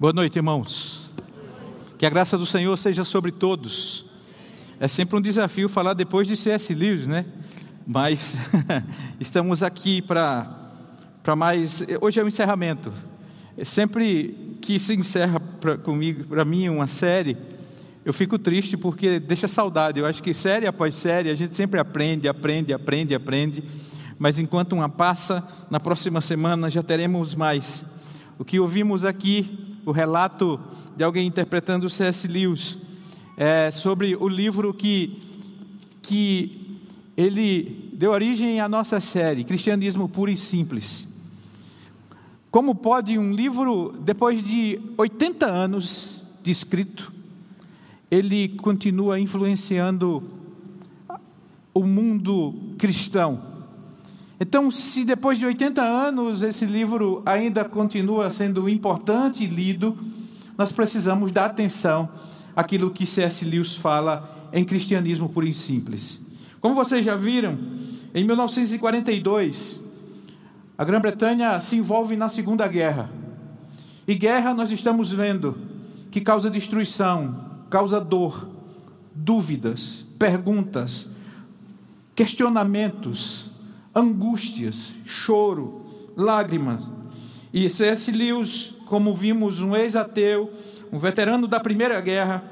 Boa noite, irmãos. Que a graça do Senhor seja sobre todos. É sempre um desafio falar depois de C.S. Lewis, né? Mas estamos aqui para para mais. Hoje é o encerramento. É sempre que se encerra pra, comigo, para mim, uma série, eu fico triste porque deixa saudade. Eu acho que série após série a gente sempre aprende, aprende, aprende, aprende. Mas enquanto uma passa, na próxima semana já teremos mais. O que ouvimos aqui o relato de alguém interpretando o C.S. Lewis, é, sobre o livro que, que ele deu origem à nossa série, Cristianismo Puro e Simples. Como pode um livro, depois de 80 anos de escrito, ele continua influenciando o mundo cristão? Então, se depois de 80 anos esse livro ainda continua sendo importante e lido, nós precisamos dar atenção àquilo que C.S. Lewis fala em Cristianismo Puro e Simples. Como vocês já viram, em 1942, a Grã-Bretanha se envolve na Segunda Guerra. E guerra nós estamos vendo que causa destruição, causa dor, dúvidas, perguntas, questionamentos, angústias, choro, lágrimas. E C.S. Lewis, como vimos, um ex-ateu, um veterano da Primeira Guerra,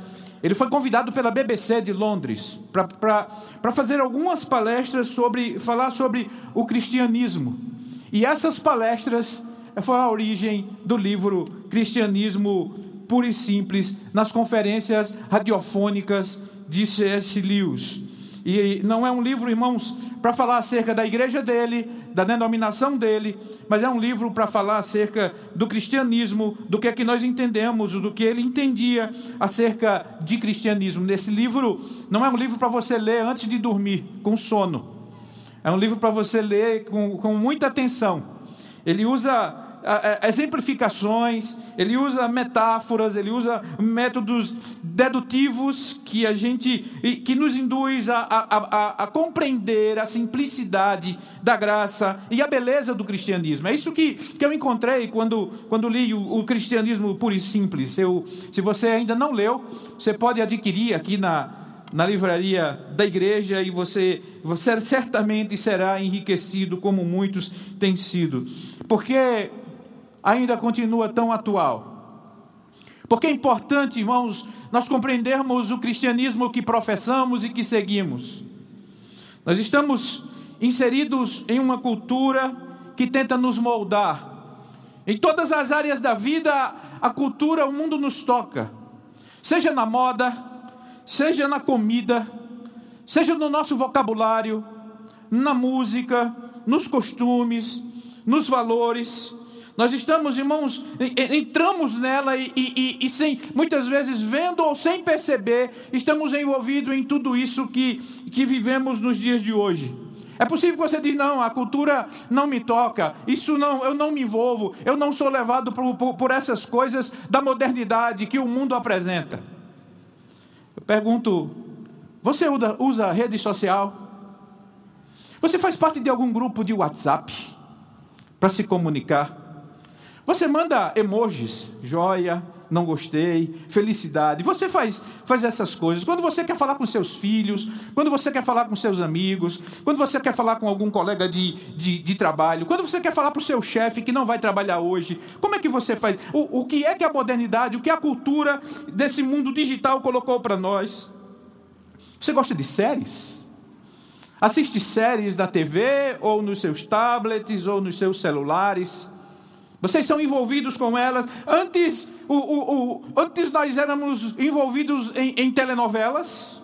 ele foi convidado pela BBC de Londres para fazer algumas palestras sobre falar sobre o cristianismo. E essas palestras foram a origem do livro Cristianismo Puro e Simples nas conferências radiofônicas de C.S. Lewis. E não é um livro, irmãos, para falar acerca da igreja dele, da denominação dele, mas é um livro para falar acerca do cristianismo, do que é que nós entendemos, do que ele entendia acerca de cristianismo. Nesse livro, não é um livro para você ler antes de dormir, com sono. É um livro para você ler com, com muita atenção. Ele usa exemplificações, ele usa metáforas, ele usa métodos dedutivos que a gente que nos induz a, a, a, a, compreender a simplicidade da graça e a beleza do cristianismo. É isso que, que eu encontrei quando, quando li o, o cristianismo puro e simples. Eu, se você ainda não leu, você pode adquirir aqui na, na livraria da igreja e você, você certamente será enriquecido como muitos têm sido. Porque ainda continua tão atual. Porque é importante, irmãos, nós compreendermos o cristianismo que professamos e que seguimos. Nós estamos inseridos em uma cultura que tenta nos moldar. Em todas as áreas da vida, a cultura, o mundo nos toca. Seja na moda, seja na comida, seja no nosso vocabulário, na música, nos costumes, nos valores. Nós estamos, irmãos, entramos nela e, e, e, muitas vezes vendo ou sem perceber, estamos envolvidos em tudo isso que, que vivemos nos dias de hoje. É possível que você diga, não, a cultura não me toca, isso não, eu não me envolvo, eu não sou levado por, por, por essas coisas da modernidade que o mundo apresenta. Eu pergunto, você usa, usa rede social? Você faz parte de algum grupo de WhatsApp para se comunicar? Você manda emojis, joia, não gostei, felicidade. Você faz, faz essas coisas. Quando você quer falar com seus filhos, quando você quer falar com seus amigos, quando você quer falar com algum colega de, de, de trabalho, quando você quer falar para o seu chefe que não vai trabalhar hoje, como é que você faz? O, o que é que a modernidade, o que a cultura desse mundo digital colocou para nós? Você gosta de séries? Assiste séries da TV, ou nos seus tablets, ou nos seus celulares? Vocês são envolvidos com elas. Antes, o, o, o, antes nós éramos envolvidos em, em telenovelas.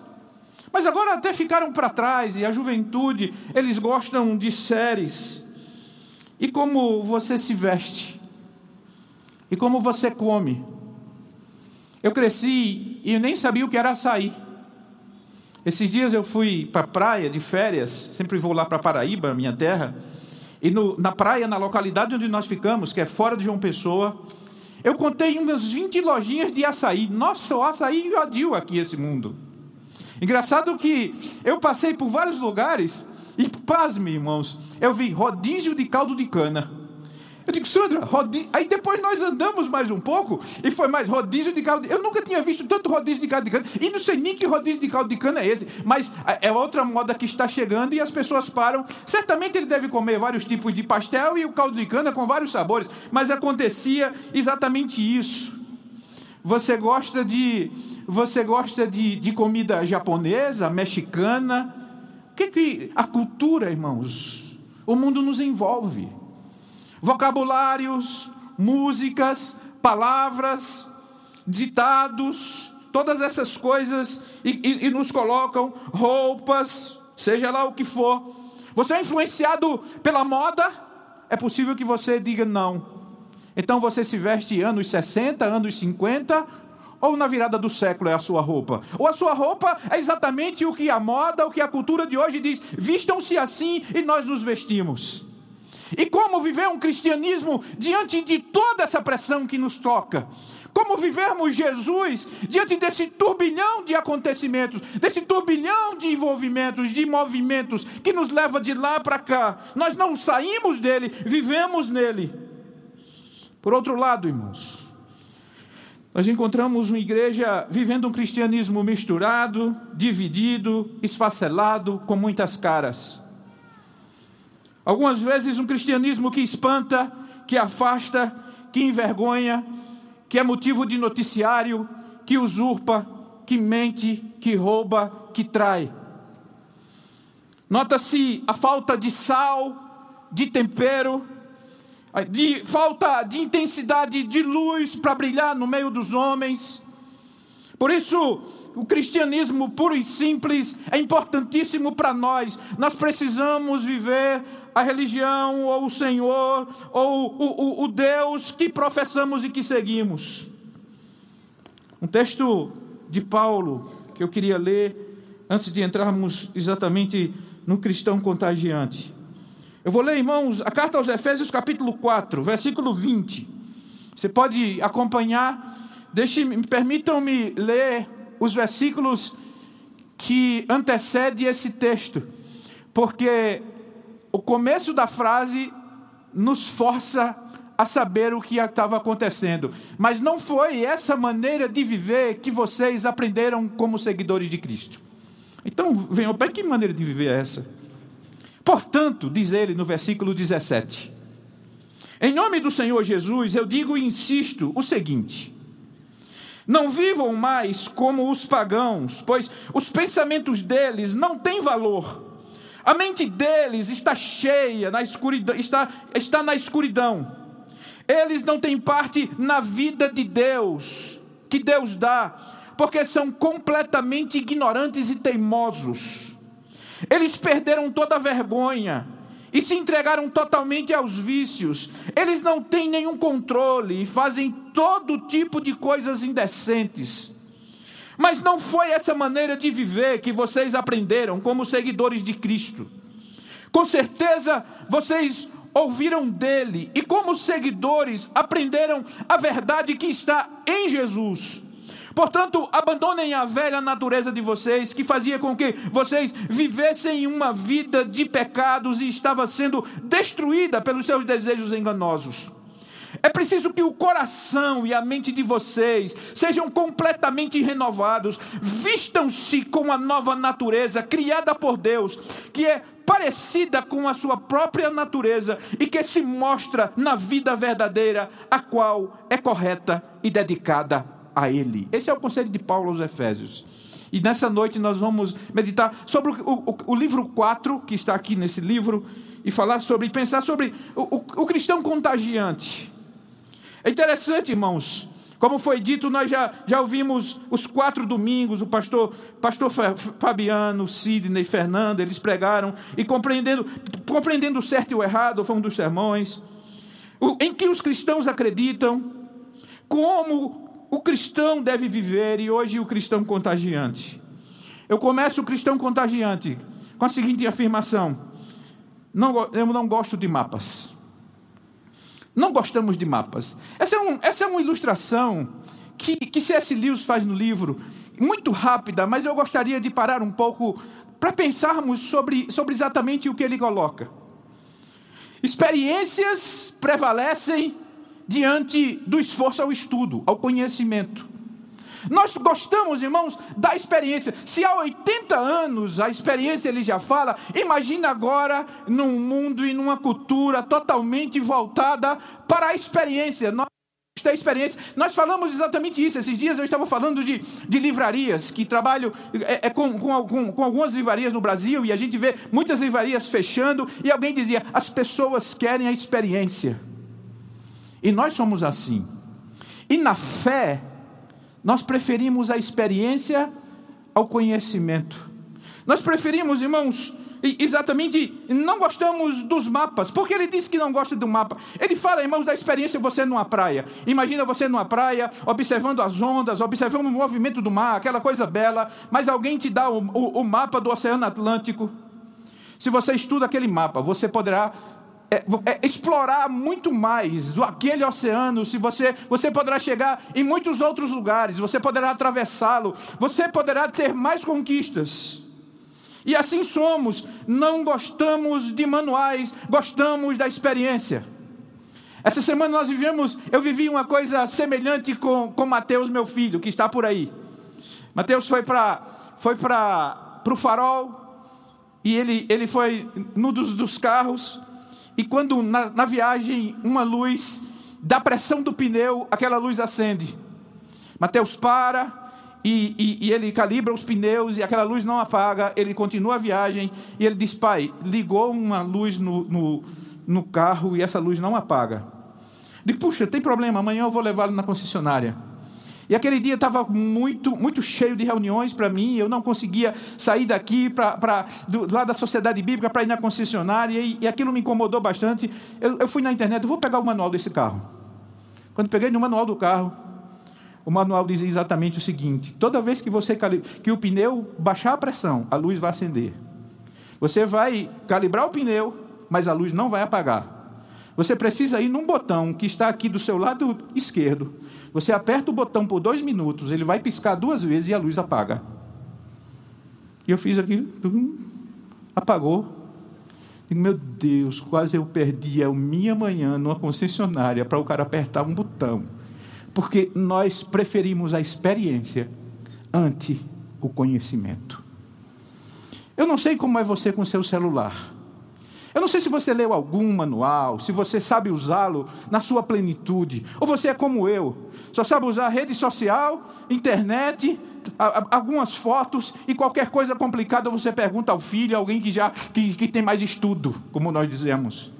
Mas agora até ficaram para trás. E a juventude, eles gostam de séries. E como você se veste? E como você come? Eu cresci e nem sabia o que era sair. Esses dias eu fui para a praia de férias, sempre vou lá para Paraíba, minha terra. E no, na praia, na localidade onde nós ficamos, que é fora de João Pessoa, eu contei umas 20 lojinhas de açaí. Nossa, o açaí invadiu aqui esse mundo. Engraçado que eu passei por vários lugares e, pasme, irmãos, eu vi rodízio de caldo de cana. Eu digo, Sandra, rodízio. Aí depois nós andamos mais um pouco e foi mais rodízio de caldo de Eu nunca tinha visto tanto rodízio de caldo de cana. E não sei nem que rodízio de caldo de cana é esse. Mas é outra moda que está chegando e as pessoas param. Certamente ele deve comer vários tipos de pastel e o caldo de cana com vários sabores. Mas acontecia exatamente isso. Você gosta de. Você gosta de, de comida japonesa, mexicana? O que, que a cultura, irmãos? O mundo nos envolve vocabulários, músicas, palavras, ditados, todas essas coisas, e, e, e, nos colocam roupas, seja lá o que for. Você é influenciado pela moda? É possível que você diga não. Então você se veste anos 60, anos 50, ou na virada do século é a sua roupa? Ou a sua roupa é exatamente o que a moda, o que a cultura de hoje diz: vistam-se assim e nós nos vestimos. E como viver um cristianismo diante de toda essa pressão que nos toca? Como vivermos Jesus diante desse turbilhão de acontecimentos, desse turbilhão de envolvimentos, de movimentos que nos leva de lá para cá? Nós não saímos dele, vivemos nele. Por outro lado, irmãos, nós encontramos uma igreja vivendo um cristianismo misturado, dividido, esfacelado, com muitas caras. Algumas vezes um cristianismo que espanta, que afasta, que envergonha, que é motivo de noticiário, que usurpa, que mente, que rouba, que trai. Nota-se a falta de sal, de tempero, de falta de intensidade de luz para brilhar no meio dos homens. Por isso, o cristianismo puro e simples é importantíssimo para nós. Nós precisamos viver a religião, ou o Senhor, ou o, o, o Deus que professamos e que seguimos. Um texto de Paulo que eu queria ler antes de entrarmos exatamente no cristão contagiante. Eu vou ler, irmãos, a carta aos Efésios, capítulo 4, versículo 20. Você pode acompanhar. Permitam-me ler os versículos que antecedem esse texto, porque o começo da frase nos força a saber o que estava acontecendo. Mas não foi essa maneira de viver que vocês aprenderam como seguidores de Cristo. Então, venham, para que maneira de viver é essa? Portanto, diz ele no versículo 17: Em nome do Senhor Jesus, eu digo e insisto o seguinte: não vivam mais como os pagãos, pois os pensamentos deles não têm valor a mente deles está cheia, na escuridão, está, está na escuridão. Eles não têm parte na vida de Deus, que Deus dá, porque são completamente ignorantes e teimosos. Eles perderam toda a vergonha e se entregaram totalmente aos vícios. Eles não têm nenhum controle e fazem todo tipo de coisas indecentes. Mas não foi essa maneira de viver que vocês aprenderam como seguidores de Cristo. Com certeza vocês ouviram dele e, como seguidores, aprenderam a verdade que está em Jesus. Portanto, abandonem a velha natureza de vocês, que fazia com que vocês vivessem uma vida de pecados e estava sendo destruída pelos seus desejos enganosos. É preciso que o coração e a mente de vocês sejam completamente renovados, vistam-se com a nova natureza criada por Deus, que é parecida com a sua própria natureza e que se mostra na vida verdadeira, a qual é correta e dedicada a Ele. Esse é o conselho de Paulo aos Efésios. E nessa noite nós vamos meditar sobre o, o, o livro 4, que está aqui nesse livro, e falar sobre, pensar sobre o, o cristão contagiante. É interessante, irmãos. Como foi dito, nós já, já ouvimos os quatro domingos, o pastor, pastor Fabiano, Sidney, Fernando, eles pregaram, e compreendendo, compreendendo o certo e o errado, foi um dos sermões, o, em que os cristãos acreditam, como o cristão deve viver, e hoje o cristão contagiante. Eu começo o cristão contagiante com a seguinte afirmação: não, eu não gosto de mapas. Não gostamos de mapas. Essa é, um, essa é uma ilustração que, que C.S. Lewis faz no livro, muito rápida, mas eu gostaria de parar um pouco para pensarmos sobre, sobre exatamente o que ele coloca. Experiências prevalecem diante do esforço ao estudo, ao conhecimento. Nós gostamos, irmãos, da experiência. Se há 80 anos a experiência ele já fala, imagina agora num mundo e numa cultura totalmente voltada para a experiência. Nós a experiência. Nós falamos exatamente isso. Esses dias eu estava falando de, de livrarias, que trabalho é, é com, com, com, algumas livrarias no Brasil, e a gente vê muitas livrarias fechando, e alguém dizia: as pessoas querem a experiência. E nós somos assim. E na fé, nós preferimos a experiência ao conhecimento. Nós preferimos, irmãos, exatamente, não gostamos dos mapas. Porque ele disse que não gosta do mapa. Ele fala, irmãos, da experiência você numa praia. Imagina você numa praia, observando as ondas, observando o movimento do mar, aquela coisa bela, mas alguém te dá o, o, o mapa do Oceano Atlântico. Se você estuda aquele mapa, você poderá é, é, explorar muito mais aquele oceano, se você, você poderá chegar em muitos outros lugares, você poderá atravessá-lo, você poderá ter mais conquistas. E assim somos, não gostamos de manuais, gostamos da experiência. Essa semana nós vivemos, eu vivi uma coisa semelhante com, com Mateus, meu filho, que está por aí. Mateus foi para foi para o farol, e ele, ele foi no dos, dos carros, e quando na, na viagem uma luz, da pressão do pneu, aquela luz acende. Mateus para, e, e, e, ele calibra os pneus e aquela luz não apaga, ele continua a viagem e ele diz: Pai, ligou uma luz no, no, no carro e essa luz não apaga. Digo, puxa, tem problema, amanhã eu vou levá-lo na concessionária. E aquele dia estava muito, muito cheio de reuniões para mim, eu não conseguia sair daqui para do lado da sociedade bíblica para ir na concessionária, e, e, aquilo me incomodou bastante. Eu, eu fui na internet, vou pegar o manual desse carro. Quando peguei no manual do carro, o manual diz exatamente o seguinte: toda vez que você que o pneu baixar a pressão, a luz vai acender. Você vai calibrar o pneu, mas a luz não vai apagar. Você precisa ir num botão que está aqui do seu lado esquerdo. Você aperta o botão por dois minutos, ele vai piscar duas vezes e a luz apaga. E eu fiz aquilo, apagou. Digo, meu Deus, quase eu perdi a minha manhã numa concessionária para o cara apertar um botão. Porque nós preferimos a experiência ante o conhecimento. Eu não sei como é você com seu celular. Eu não sei se você leu algum manual, se você sabe usá-lo na sua plenitude, ou você é como eu, só sabe usar rede social, internet, algumas fotos e qualquer coisa complicada você pergunta ao filho, alguém que já que, que tem mais estudo, como nós dizemos.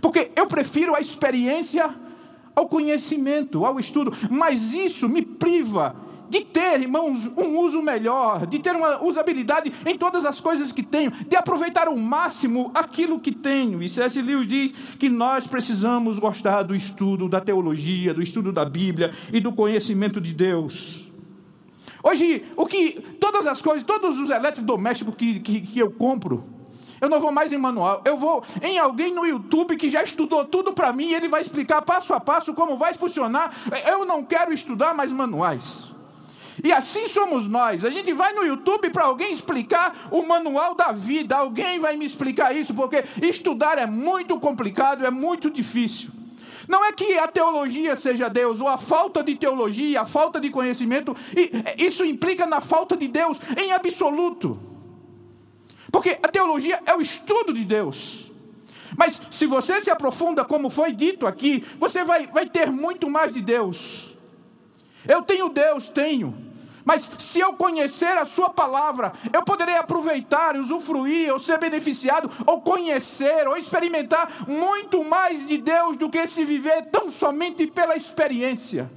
Porque eu prefiro a experiência ao conhecimento, ao estudo, mas isso me priva de ter, irmãos, um uso melhor, de ter uma usabilidade em todas as coisas que tenho, de aproveitar ao máximo aquilo que tenho. E C.S. Lewis diz que nós precisamos gostar do estudo da teologia, do estudo da Bíblia e do conhecimento de Deus. Hoje, o que todas as coisas, todos os eletrodomésticos que, que, que eu compro, eu não vou mais em manual, eu vou em alguém no YouTube que já estudou tudo para mim e ele vai explicar passo a passo como vai funcionar. Eu não quero estudar mais manuais. E assim somos nós. A gente vai no YouTube para alguém explicar o manual da vida. Alguém vai me explicar isso, porque estudar é muito complicado, é muito difícil. Não é que a teologia seja Deus, ou a falta de teologia, a falta de conhecimento, isso implica na falta de Deus em absoluto. Porque a teologia é o estudo de Deus. Mas se você se aprofunda, como foi dito aqui, você vai, vai ter muito mais de Deus. Eu tenho Deus, tenho. Mas se eu conhecer a Sua palavra, eu poderei aproveitar, usufruir, ou ser beneficiado, ou conhecer, ou experimentar muito mais de Deus do que se viver tão somente pela experiência.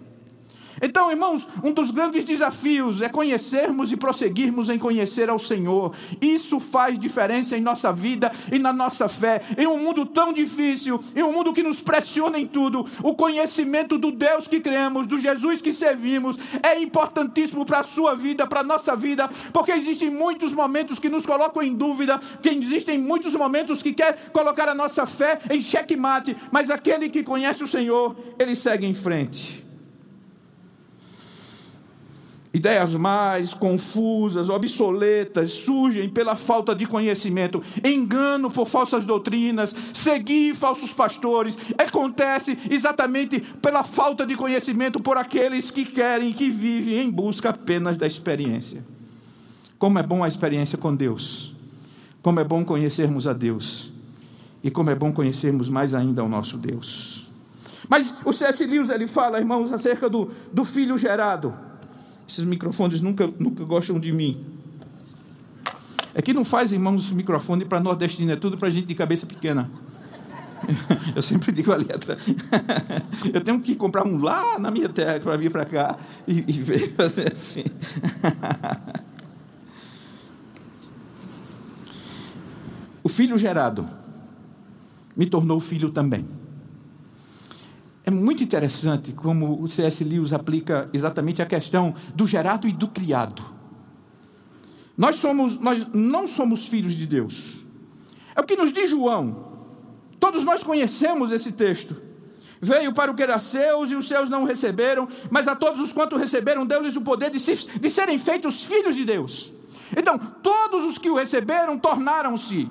Então, irmãos, um dos grandes desafios é conhecermos e prosseguirmos em conhecer ao Senhor. Isso faz diferença em nossa vida e na nossa fé. Em um mundo tão difícil, em um mundo que nos pressiona em tudo, o conhecimento do Deus que cremos, do Jesus que servimos, é importantíssimo para a sua vida, para a nossa vida, porque existem muitos momentos que nos colocam em dúvida, que existem muitos momentos que quer colocar a nossa fé em xeque-mate, mas aquele que conhece o Senhor, ele segue em frente. Ideias mais confusas, obsoletas, surgem pela falta de conhecimento, engano por falsas doutrinas, seguir falsos pastores, acontece exatamente pela falta de conhecimento por aqueles que querem, que vivem em busca apenas da experiência. Como é bom a experiência com Deus, como é bom conhecermos a Deus, e como é bom conhecermos mais ainda o nosso Deus. Mas o C.S. Lewis ele fala, irmãos, acerca do, do filho gerado. Esses microfones nunca, nunca gostam de mim. É que não faz, irmãos, microfone para nordestino, é tudo para gente de cabeça pequena. Eu sempre digo ali atrás. Eu tenho que comprar um lá na minha terra para vir para cá e, e ver fazer assim. O filho gerado me tornou filho também. É muito interessante como o C.S. Lewis aplica exatamente a questão do gerado e do criado. Nós, somos, nós não somos filhos de Deus. É o que nos diz João. Todos nós conhecemos esse texto. Veio para o que era seus e os seus não receberam, mas a todos os quantos receberam, deu-lhes o poder de, se, de serem feitos filhos de Deus. Então, todos os que o receberam tornaram-se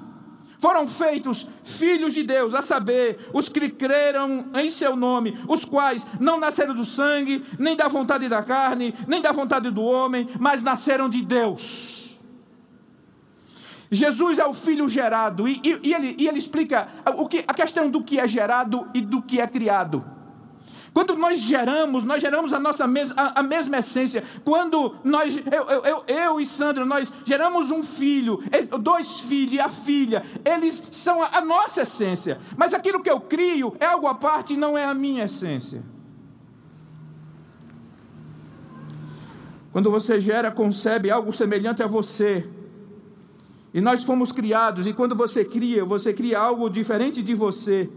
foram feitos filhos de Deus, a saber, os que creram em seu nome, os quais não nasceram do sangue, nem da vontade da carne, nem da vontade do homem, mas nasceram de Deus. Jesus é o filho gerado, e, e, e, ele, e ele, explica o que, a questão do que é gerado e do que é criado. Quando nós geramos, nós geramos a nossa mes a, a mesma essência. Quando nós, eu, eu, eu, eu, e Sandra, nós geramos um filho, dois filhos e a filha, eles são a, a nossa essência. Mas aquilo que eu crio é algo à parte e não é a minha essência. Quando você gera, concebe algo semelhante a você. E nós fomos criados, e quando você cria, você cria algo diferente de você.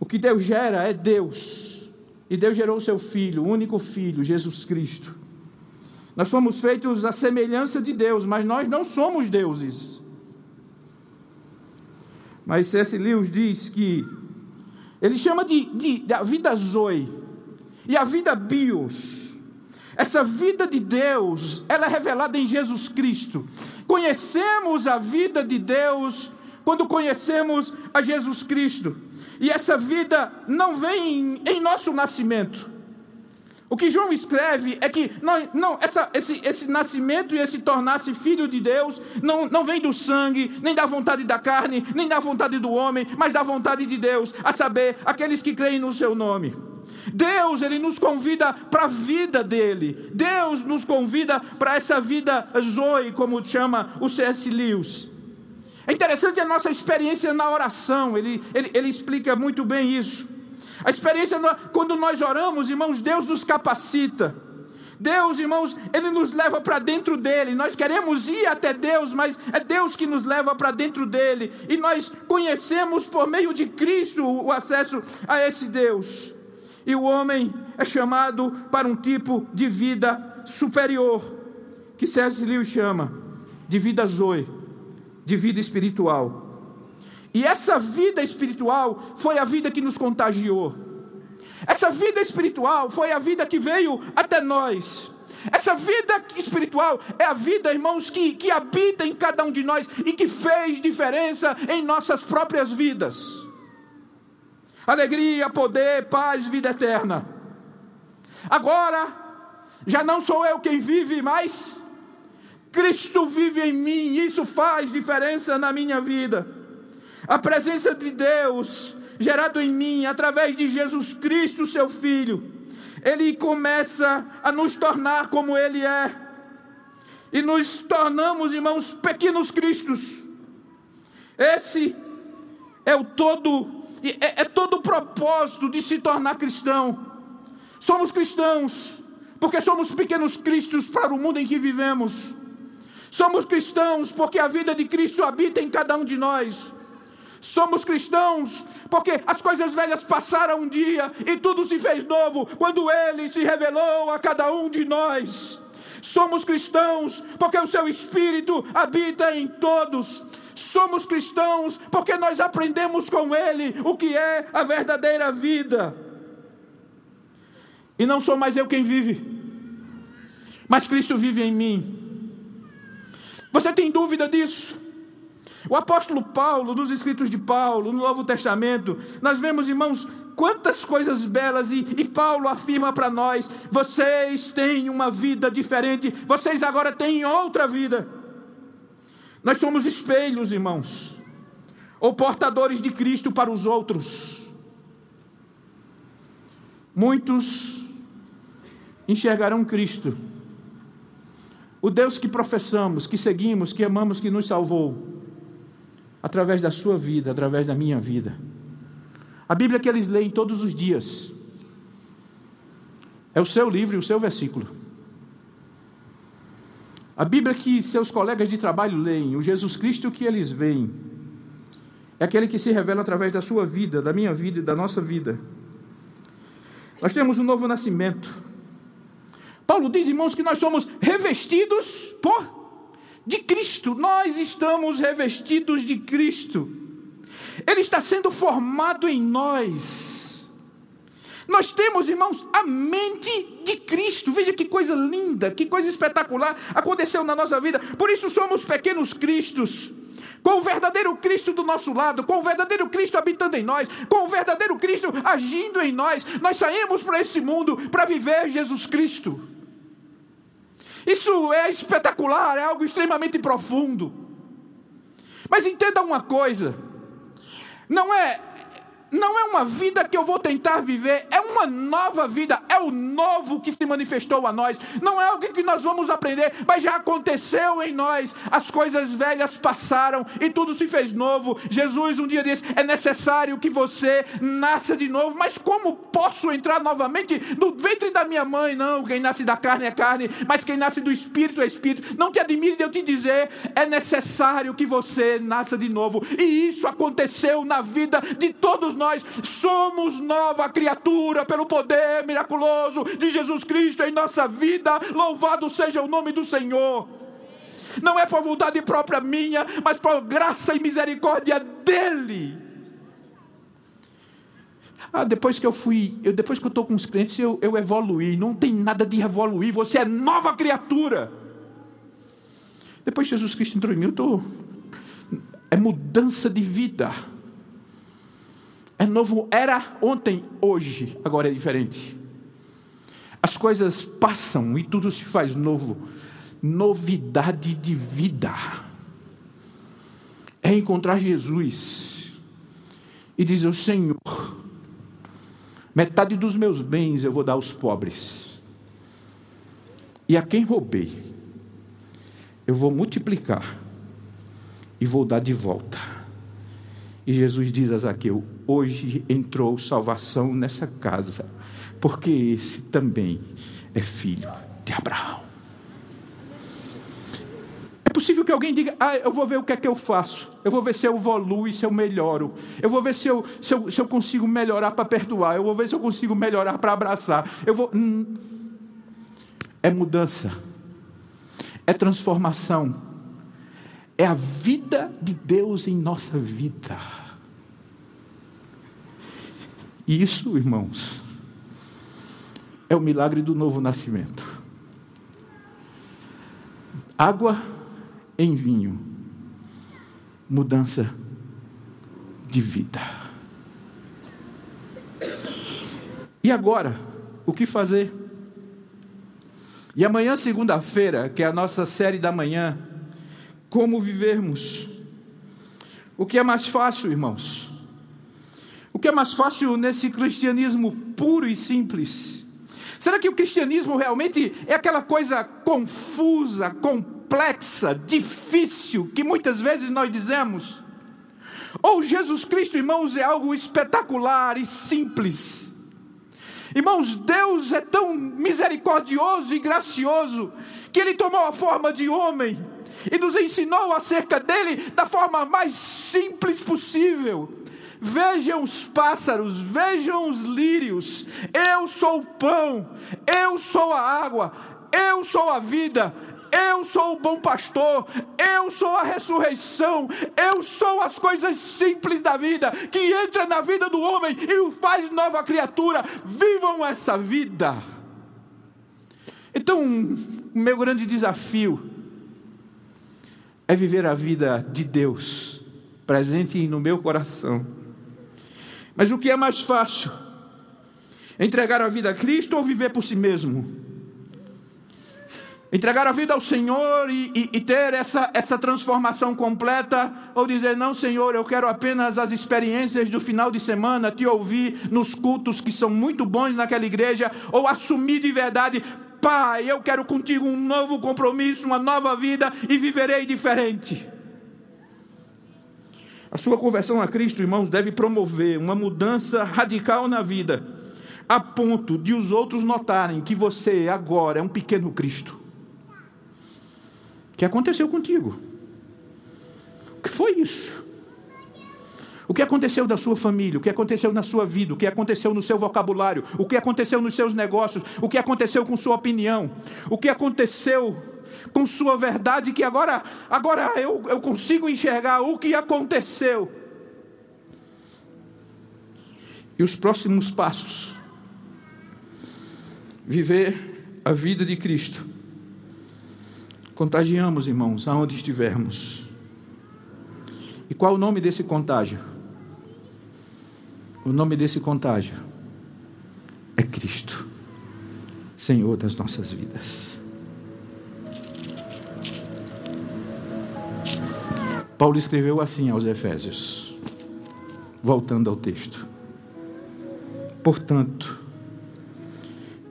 O que Deus gera é Deus. E Deus gerou o seu Filho, o único Filho, Jesus Cristo. Nós fomos feitos à semelhança de Deus, mas nós não somos deuses. Mas C.S. Lewis diz que ele chama de, de, de a vida Zoe e a vida Bios. Essa vida de Deus, ela é revelada em Jesus Cristo. Conhecemos a vida de Deus quando conhecemos a Jesus Cristo. E essa vida não vem em nosso nascimento. O que João escreve é que não, não essa, esse, esse nascimento e esse tornar-se filho de Deus não, não vem do sangue, nem da vontade da carne, nem da vontade do homem, mas da vontade de Deus, a saber, aqueles que creem no seu nome. Deus, ele nos convida para a vida dele. Deus nos convida para essa vida zoe, como chama o C.S. Lewis. É interessante a nossa experiência na oração, ele, ele, ele explica muito bem isso. A experiência, quando nós oramos, irmãos, Deus nos capacita. Deus, irmãos, Ele nos leva para dentro dele. Nós queremos ir até Deus, mas é Deus que nos leva para dentro dele. E nós conhecemos por meio de Cristo o acesso a esse Deus. E o homem é chamado para um tipo de vida superior, que C.S. Lewis chama de vida zoe de vida espiritual. E essa vida espiritual foi a vida que nos contagiou. Essa vida espiritual foi a vida que veio até nós. Essa vida espiritual é a vida, irmãos, que, que habita em cada um de nós e que fez diferença em nossas próprias vidas. Alegria, poder, paz, vida eterna. Agora, já não sou eu quem vive mais, Cristo vive em mim, isso faz diferença na minha vida. A presença de Deus gerado em mim através de Jesus Cristo, seu Filho, ele começa a nos tornar como ele é. E nos tornamos, irmãos, pequenos cristos. Esse é o todo é, é todo o propósito de se tornar cristão. Somos cristãos porque somos pequenos cristos para o mundo em que vivemos. Somos cristãos porque a vida de Cristo habita em cada um de nós. Somos cristãos porque as coisas velhas passaram um dia e tudo se fez novo quando Ele se revelou a cada um de nós. Somos cristãos porque o Seu Espírito habita em todos. Somos cristãos porque nós aprendemos com Ele o que é a verdadeira vida. E não sou mais eu quem vive, mas Cristo vive em mim. Você tem dúvida disso? O apóstolo Paulo, nos escritos de Paulo, no Novo Testamento, nós vemos, irmãos, quantas coisas belas, e, e Paulo afirma para nós: vocês têm uma vida diferente, vocês agora têm outra vida. Nós somos espelhos, irmãos, ou portadores de Cristo para os outros. Muitos enxergarão Cristo, o Deus que professamos, que seguimos, que amamos, que nos salvou, através da sua vida, através da minha vida. A Bíblia que eles leem todos os dias é o seu livro e o seu versículo. A Bíblia que seus colegas de trabalho leem, o Jesus Cristo que eles veem, é aquele que se revela através da sua vida, da minha vida e da nossa vida. Nós temos um novo nascimento. Paulo diz, irmãos, que nós somos revestidos por de Cristo. Nós estamos revestidos de Cristo. Ele está sendo formado em nós. Nós temos, irmãos, a mente de Cristo. Veja que coisa linda, que coisa espetacular aconteceu na nossa vida. Por isso somos pequenos Cristos. Com o verdadeiro Cristo do nosso lado, com o verdadeiro Cristo habitando em nós, com o verdadeiro Cristo agindo em nós, nós saímos para esse mundo para viver Jesus Cristo. Isso é espetacular, é algo extremamente profundo. Mas entenda uma coisa: não é não é uma vida que eu vou tentar viver, é uma nova vida, é o novo que se manifestou a nós. Não é algo que nós vamos aprender, mas já aconteceu em nós. As coisas velhas passaram e tudo se fez novo. Jesus um dia disse: é necessário que você nasça de novo. Mas como posso entrar novamente no ventre da minha mãe? Não, quem nasce da carne é carne, mas quem nasce do espírito é espírito. Não te admire de eu te dizer, é necessário que você nasça de novo. E isso aconteceu na vida de todos nós somos nova criatura pelo poder miraculoso de Jesus Cristo em nossa vida. Louvado seja o nome do Senhor. Não é por vontade própria minha, mas por graça e misericórdia dele. Ah, depois que eu fui, eu, depois que eu estou com os clientes, eu, eu evoluí. Não tem nada de evoluir, você é nova criatura. Depois Jesus Cristo entrou em mim, eu estou. É mudança de vida. É novo, era ontem, hoje, agora é diferente. As coisas passam e tudo se faz novo. Novidade de vida. É encontrar Jesus e dizer: Senhor, metade dos meus bens eu vou dar aos pobres. E a quem roubei, eu vou multiplicar e vou dar de volta. E Jesus diz a Zaqueu: Hoje entrou salvação nessa casa, porque esse também é filho de Abraão. É possível que alguém diga: Ah, eu vou ver o que é que eu faço. Eu vou ver se eu evoluo, se eu melhoro. Eu vou ver se eu, se eu, se eu consigo melhorar para perdoar. Eu vou ver se eu consigo melhorar para abraçar. Eu vou. Hum. É mudança. É transformação é a vida de Deus em nossa vida. E isso, irmãos, é o milagre do novo nascimento. Água em vinho, mudança de vida. E agora, o que fazer? E amanhã, segunda-feira, que é a nossa série da manhã, como vivermos. O que é mais fácil, irmãos? O que é mais fácil nesse cristianismo puro e simples? Será que o cristianismo realmente é aquela coisa confusa, complexa, difícil que muitas vezes nós dizemos? Ou Jesus Cristo, irmãos, é algo espetacular e simples? Irmãos, Deus é tão misericordioso e gracioso que Ele tomou a forma de homem e nos ensinou acerca dele da forma mais simples possível. Vejam os pássaros, vejam os lírios. Eu sou o pão, eu sou a água, eu sou a vida, eu sou o bom pastor, eu sou a ressurreição, eu sou as coisas simples da vida, que entra na vida do homem e o faz nova criatura. Vivam essa vida. Então, o meu grande desafio é viver a vida de Deus presente no meu coração. Mas o que é mais fácil? Entregar a vida a Cristo ou viver por si mesmo? Entregar a vida ao Senhor e, e, e, ter essa, essa transformação completa, ou dizer, não, Senhor, eu quero apenas as experiências do final de semana, te ouvir nos cultos que são muito bons naquela igreja, ou assumir de verdade, Pai, eu quero contigo um novo compromisso, uma nova vida e viverei diferente. A sua conversão a Cristo, irmãos, deve promover uma mudança radical na vida, a ponto de os outros notarem que você agora é um pequeno Cristo que aconteceu contigo? O que foi isso? O que aconteceu da sua família? O que aconteceu na sua vida? O que aconteceu no seu vocabulário? O que aconteceu nos seus negócios? O que aconteceu com sua opinião? O que aconteceu com sua verdade? Que agora, agora eu, eu consigo enxergar o que aconteceu. E os próximos passos. Viver a vida de Cristo Contagiamos, irmãos, aonde estivermos. E qual o nome desse contágio? O nome desse contágio é Cristo, Senhor das nossas vidas. Paulo escreveu assim aos Efésios, voltando ao texto. Portanto,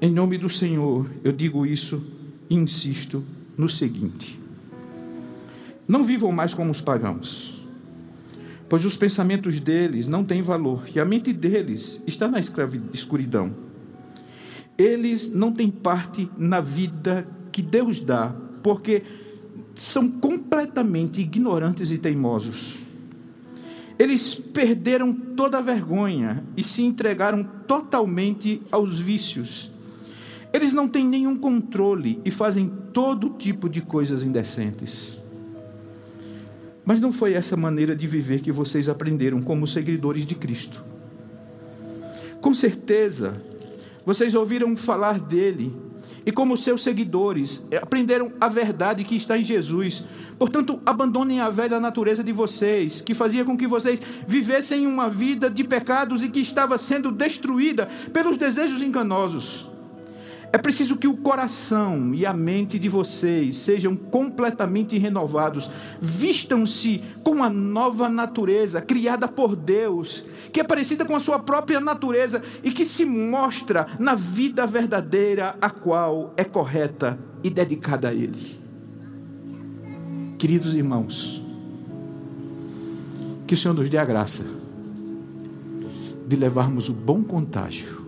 em nome do Senhor, eu digo isso e insisto no seguinte: Não vivam mais como os pagãos, pois os pensamentos deles não têm valor e a mente deles está na escuridão. Eles não têm parte na vida que Deus dá, porque são completamente ignorantes e teimosos. Eles perderam toda a vergonha e se entregaram totalmente aos vícios. Eles não têm nenhum controle e fazem todo tipo de coisas indecentes. Mas não foi essa maneira de viver que vocês aprenderam como seguidores de Cristo. Com certeza, vocês ouviram falar dele e, como seus seguidores, aprenderam a verdade que está em Jesus. Portanto, abandonem a velha natureza de vocês, que fazia com que vocês vivessem uma vida de pecados e que estava sendo destruída pelos desejos enganosos. É preciso que o coração e a mente de vocês sejam completamente renovados, vistam-se com a nova natureza criada por Deus, que é parecida com a sua própria natureza e que se mostra na vida verdadeira, a qual é correta e dedicada a Ele. Queridos irmãos, que o Senhor nos dê a graça de levarmos o bom contágio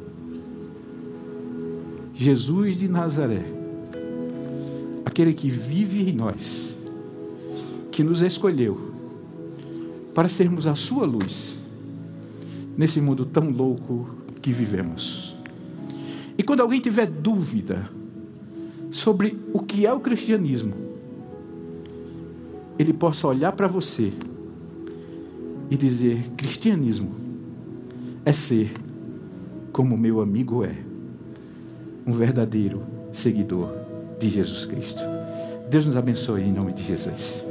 Jesus de Nazaré, aquele que vive em nós, que nos escolheu para sermos a sua luz nesse mundo tão louco que vivemos. E quando alguém tiver dúvida sobre o que é o cristianismo, ele possa olhar para você e dizer: cristianismo é ser como meu amigo é um verdadeiro seguidor de Jesus Cristo. Deus nos abençoe em nome de Jesus.